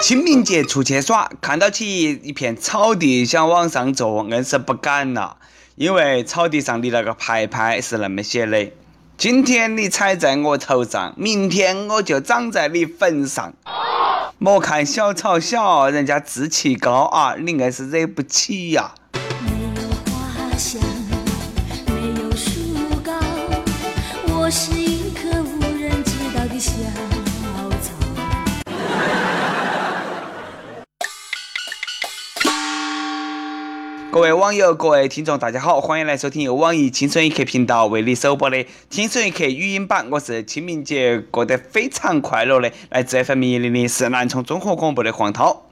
清明节出去耍，看到起一片草地想往上坐，硬是不敢了，因为草地上的那个牌牌是那么写的：今天你踩在我头上，明天我就长在你坟上。莫看小草小，人家志气高啊，你硬是惹不起呀。没各位网友、各位听众，大家好，欢迎来收听由网易轻松一刻频道为你首播的《轻松一刻》语音版。我是清明节过得非常快乐的，来自 FM 一零零是南充综合广播的黄涛。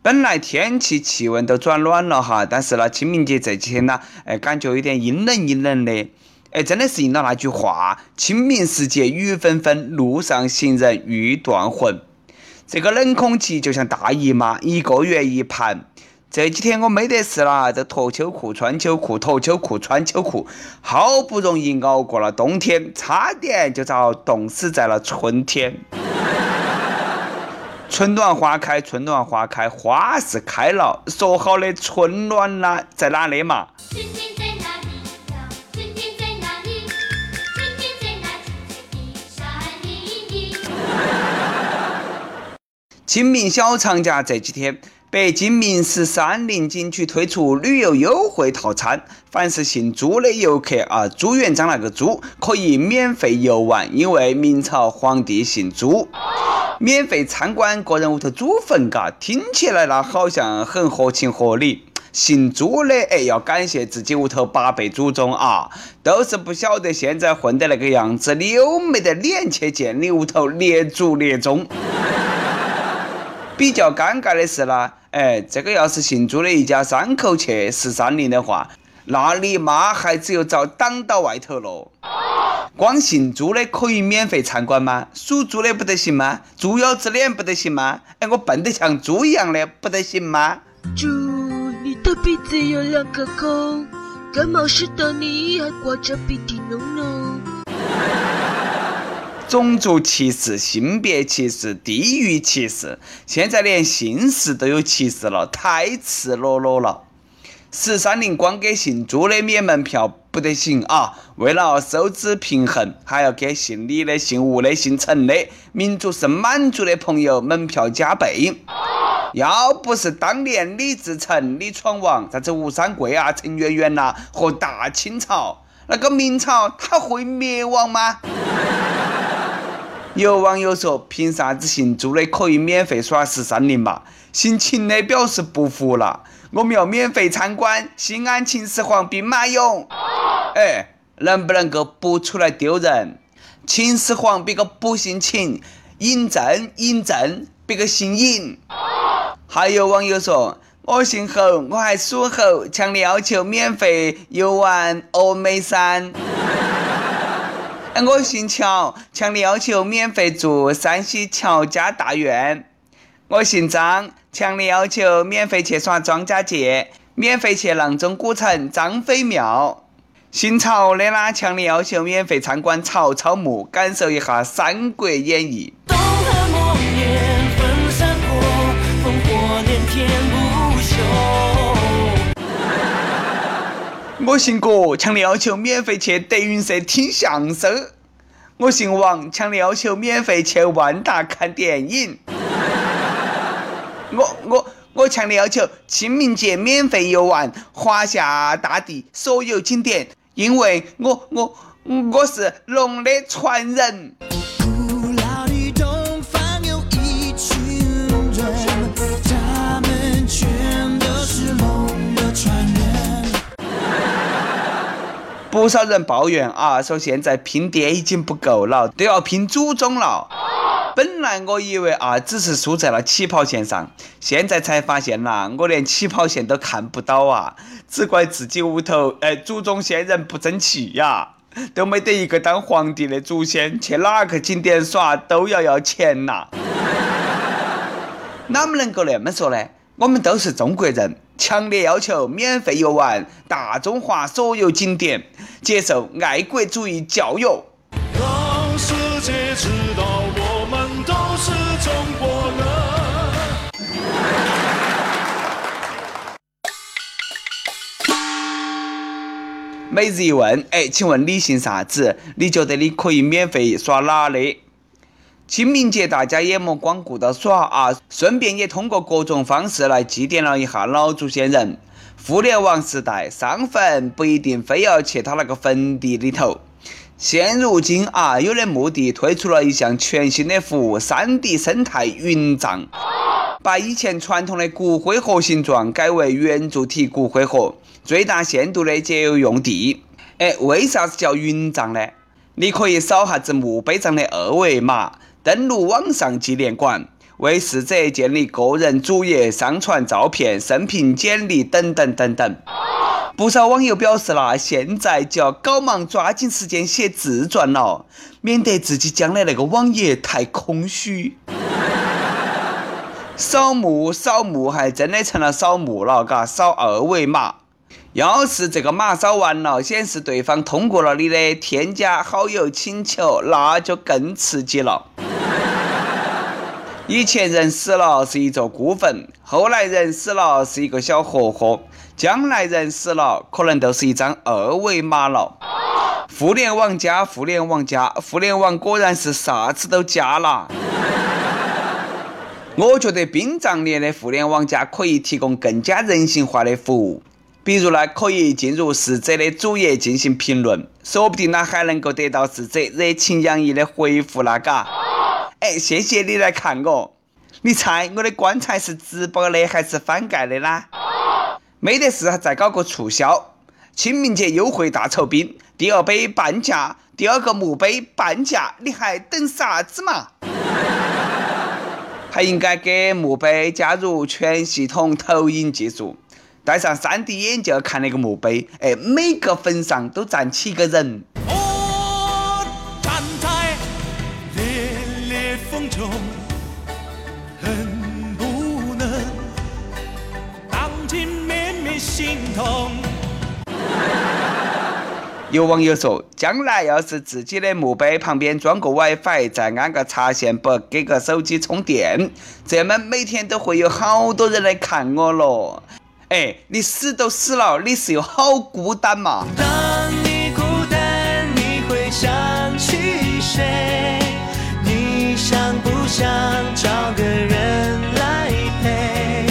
本来天气气温都转暖了哈，但是呢，清明节这几天呢，哎，感觉有点阴冷阴冷的。哎，真的是应了那句话：“清明时节雨纷纷，路上行人欲断魂。”这个冷空气就像大姨妈，一个月一盘。这几天我没得事啦，就脱秋裤、穿秋裤、脱秋裤、穿秋裤，好不容易熬过了冬天，差点就遭冻死在了春天。春暖花开，春暖花开，花是开了，说好的春暖呢，在哪里嘛？春天在哪里呀？春天在哪里？春天在那青翠的山林里。清明小长假这几天，北京明石山林景区推出旅游优惠套餐，凡是姓朱的游客啊，朱元璋那个朱，可以免费游玩，因为明朝皇帝姓朱。免费参观个人屋头祖坟，嘎，听起来那好像很合情合理。姓朱的哎，要感谢自己屋头八辈祖宗啊，都是不晓得现在混得那个样子，你有没得脸去见你屋头列祖列宗？比较尴尬的是呢，哎，这个要是姓朱的一家三口去十三陵的话，那你妈还只有遭挡到外头了。光姓朱的可以免费参观吗？属猪的不得行吗？猪腰子脸不得行吗？哎，我笨得像猪一样的不得行吗？猪，你的鼻子有两个孔，感冒时的你还挂着鼻涕脓脓。种族歧视、性别歧视、地域歧视，现在连姓氏都有歧视了，太赤裸裸了。十三陵光给姓朱的免门票不得行啊！为了收支平衡，还要给姓李的、姓吴的、姓陈的民族是满族的朋友门票加倍。要不是当年李自成、李闯王，啥子吴三桂啊、陈圆圆呐和大清朝，那个明朝它会灭亡吗？有网友说：“凭啥子姓朱的可以免费耍十三陵嘛？”姓秦的表示不服了：“我们要免费参观西安秦始皇兵马俑。”哎，能不能够不出来丢人？秦始皇别个不姓秦，嬴政嬴政别个姓嬴。还有网友说：“我姓侯，我还属猴，强烈要求免费游玩峨眉山。”我姓乔，强烈要求免费住山西乔家大院。我姓张，强烈要求免费去耍庄稼节，免费去阆中古城张飞庙。姓曹的呢，强烈要求免费参观曹操墓，感受一下《三国演义》。东汉末年分三国，烽火连天不休。我姓郭，强烈要求免费去德云社听相声。我姓王，强烈要求免费去万达看电影。我我我强烈要求清明节免费游玩华夏大地所有景点，因为我我我是龙的传人。不少人抱怨啊，说现在拼爹已经不够了，都要拼祖宗了。本来我以为啊，只是输在了起跑线上，现在才发现啦，我连起跑线都看不到啊！只怪自己屋头哎，祖宗先人不争气呀，都没得一个当皇帝的祖先，去哪个景点耍都要要钱呐。哪么能够那么说呢？我们都是中国人，强烈要求免费游玩大中华所有景点，接受爱国主义教育。让世界知道我们都是中国人。每日一问，哎，请问你姓啥子？你觉得你可以免费耍哪里？清明节大家也莫光顾着耍啊，顺便也通过各种方式来祭奠了一下老祖先人。互联网时代，上坟不一定非要去他那个坟地里头。现如今啊，有的墓地推出了一项全新的服务——三 D 生态云葬，把以前传统的骨灰盒形状改为圆柱体骨灰盒，最大限度的节约用地。哎，为啥子叫云葬呢？你可以扫下子墓碑上的二维码，登录网上纪念馆，为逝者建立个人主页，上传照片、生平简历等等等等。不少网友表示啦，现在就要搞忙抓紧时间写自传了，免得自己将来那个网页太空虚。扫墓扫墓还真的成了扫墓了，嘎，扫二维码。要是这个码扫完了，显示对方通过了你的添加好友请求，那就更刺激了。以前人死了是一座孤坟，后来人死了是一个小盒盒，将来人死了可能都是一张二维码了。互联网加互联网加互联网，果然是啥子都加了。我觉得殡葬业的互联网加可以提供更加人性化的服务，比如呢，可以进入逝者的主页进行评论，说不定呢还能够得到逝者热情洋溢的回复啦，嘎。哎，谢谢你来看我，你猜我的棺材是直播的还是翻盖的啦？没得事，再搞个促销，清明节优惠大酬宾，第二杯半价，第二个墓碑半价，你还等啥子嘛？还应该给墓碑加入全系统投影技术，戴上 3D 眼镜看那个墓碑，哎，每个坟上都站起一个人。有网友说，将来要是自己的墓碑旁边装个 WiFi，再安个插线板，给个手机充电，这么每天都会有好多人来看我咯。哎，你死都死了，你是有好孤单嘛？当你孤单，你会想起谁？你想不想找个人来陪？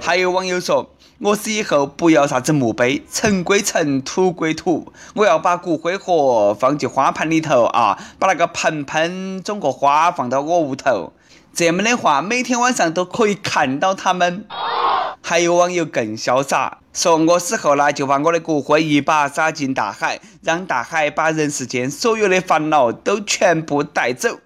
还有网友说，我死以后不要啥子墓碑，尘归尘，土归土，我要把骨灰盒放进花盆里头啊，把那个盆盆种个花放到我屋头，这么的话，每天晚上都可以看到他们。还有网友更潇洒，说我死后呢，就把我的骨灰一把撒进大海，让大海把人世间所有的烦恼都全部带走。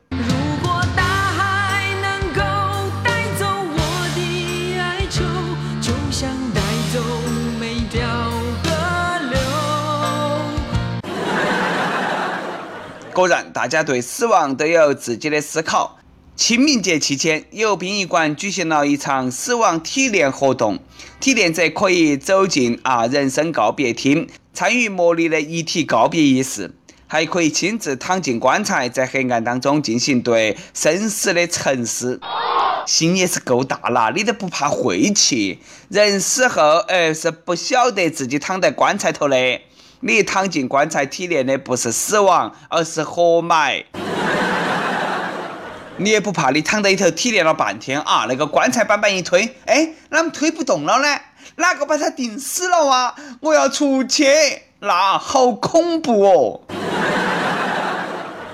果然，大家对死亡都有自己的思考。清明节期间，有殡仪馆举行了一场死亡体验活动，体验者可以走进啊人生告别厅，参与模拟的遗体告别仪式，还可以亲自躺进棺材，在黑暗当中进行对生死的沉思。心也是够大了，你都不怕晦气？人死后，哎，是不晓得自己躺在棺材头的。你躺进棺材体验的不是死亡，而是活埋。你也不怕你躺在里头体验了半天啊，那个棺材板板一推，哎，啷么推不动了呢？哪个把它钉死了啊？我要出去，那好恐怖哦！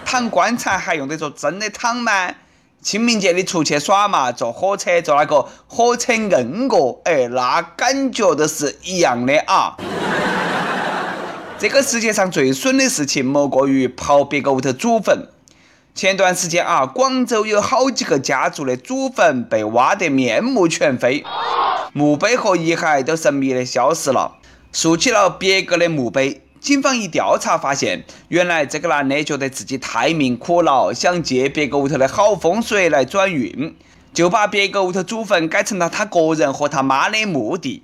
躺棺材还用得着真的躺吗？清明节你出去耍嘛，坐火车坐那个火车硬过，哎，那感觉都是一样的啊。这个世界上最损的事情，莫过于刨别个屋头祖坟。前段时间啊，广州有好几个家族的祖坟被挖得面目全非，墓碑和遗骸都神秘的消失了，竖起了别个的墓碑。警方一调查发现，原来这个男的觉得自己太命苦了，想借别个屋头的好风水来转运，就把别个屋头祖坟改成了他个人和他妈的墓地。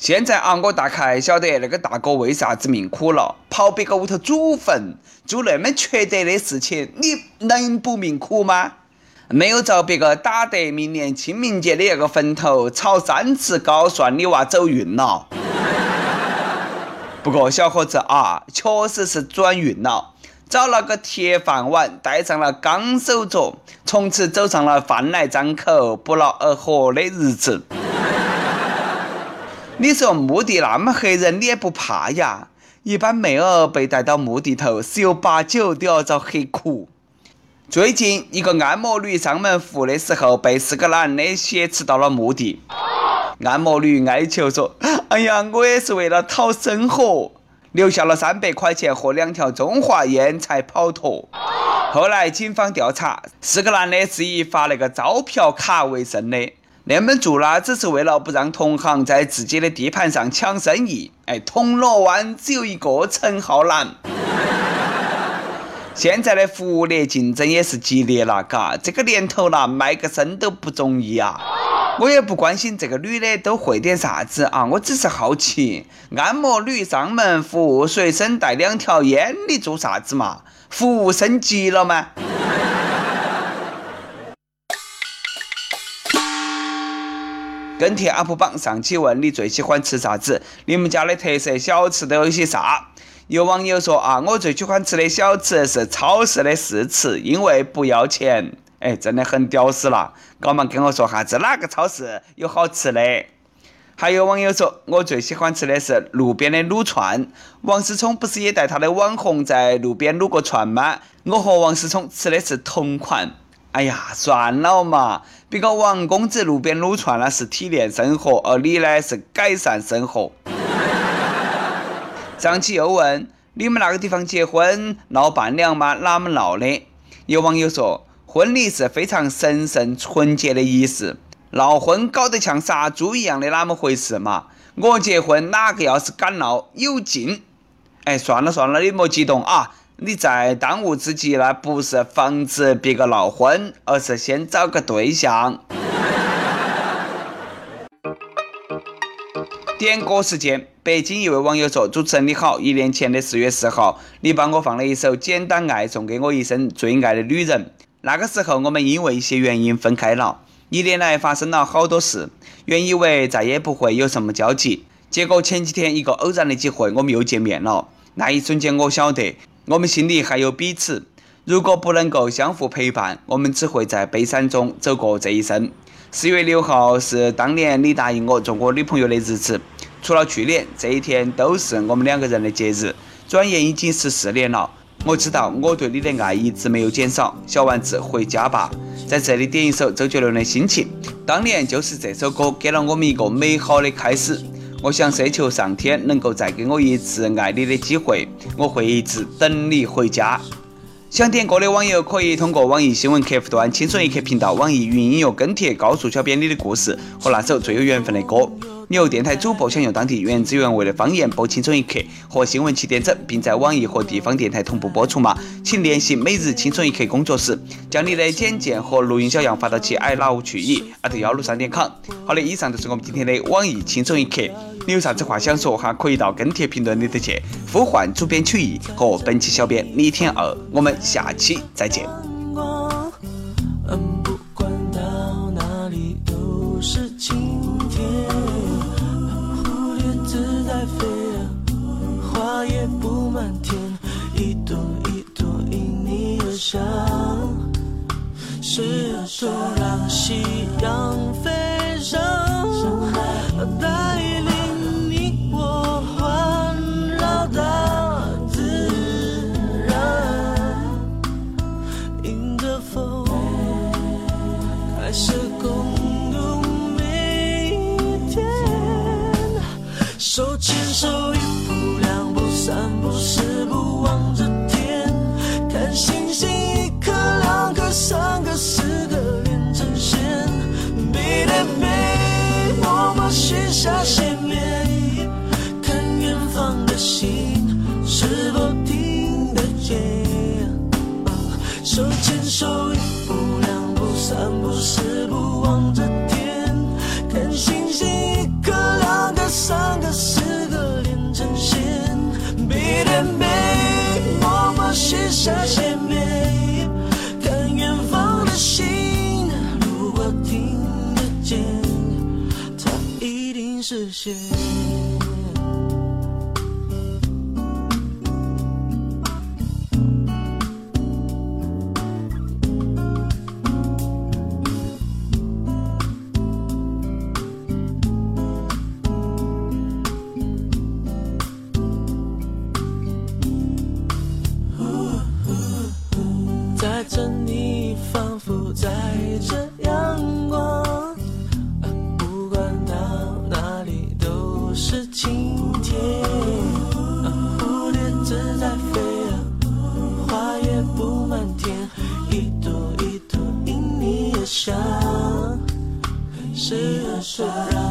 现在啊，我大概晓得那个大哥为啥子命苦了，跑别个屋头祖坟，做那么缺德的事情，你能不命苦吗？没有遭别个打得明年清明节的那个坟头炒三次高，算你娃走运了。不过小伙子啊，确实是转运了，找了个铁饭碗，戴上了钢手镯，从此走上了饭来张口、不劳而获的日子。你说墓地那么黑人，你也不怕呀？一般妹儿被带到墓地头，十有八九都要遭黑哭。最近，一个按摩女上门服务的时候，被四个男的挟持到了墓地。按摩女哀求说：“哎呀，我也是为了讨生活，留下了三百块钱和两条中华烟才跑脱。”后来警方调查，四个男的是以发那个招嫖卡为生的。那么做呢，只是为了不让同行在自己的地盘上抢生意。哎，铜锣湾只有一个陈浩南。现在的服务业竞争也是激烈了，嘎，这个年头了，卖个身都不容易啊。我也不关心这个女的都会点啥子啊，我只是好奇，按摩女上门服务，随身带两条烟，你做啥子嘛？服务升级了吗？跟帖 UP 榜上期问你最喜欢吃啥子？你们家的特色小吃都有些啥？有网友说啊，我最喜欢吃的小吃是超市的试吃，因为不要钱。哎，真的很屌丝了！赶忙跟我说哈子哪个超市有好吃的？还有网友说，我最喜欢吃的是路边的撸串。王思聪不是也带他的网红在路边撸过串吗？我和王思聪吃的是同款。哎呀，算了嘛，别个王公子路边撸串那是体验生活，而你呢是改善生活。上期又问你们那个地方结婚闹伴娘吗？哪么闹的？有网友说。婚礼是非常神圣纯洁的仪式，闹婚搞得像杀猪一样的哪么回事嘛？我结婚哪个要是敢闹，有劲！哎，算了算了，你莫激动啊！你在当务之急呢，不是防止别个闹婚，而是先找个对象。点歌时间，北京一位网友说：“主持人你好，一年前的四月四号，你帮我放了一首《简单爱》，送给我一生最爱的女人。”那个时候，我们因为一些原因分开了。一年来发生了好多事，原以为再也不会有什么交集，结果前几天一个偶然的机会，我们又见面了。那一瞬间，我晓得我们心里还有彼此。如果不能够相互陪伴，我们只会在悲伤中走过这一生。四月六号是当年你答应我做我女朋友的日子，除了去年，这一天都是我们两个人的节日。转眼已经十四年了。我知道我对你的爱一直没有减少，小丸子回家吧。在这里点一首周杰伦的《心情》，当年就是这首歌给了我们一个美好的开始。我想奢求上天能够再给我一次爱你的机会，我会一直等你回家。想点歌的网友可以通过网易新闻客户端“轻松一刻”频道、网易云音乐跟帖告诉小编你的故事和那首最有缘分的歌。你由电台主播想用当地原汁原味的方言播《轻松一刻》和新闻七点整，并在网易和地方电台同步播出吗？请联系每日轻松一刻工作室，将你的简介和录音小样发到其 i love 去以艾特幺六三点 com。好的，以上就是我们今天的网易轻松一刻。你有啥子话想说哈？可以到跟帖评论里头去呼唤主编曲艺和本期小编李天二。我们下期再见。不管到哪里都是晴手牵手，一步两步三步四步望着天，看星星一颗两颗三颗四颗连成线。背对背，默默许下心视线载着你，仿佛载着。啥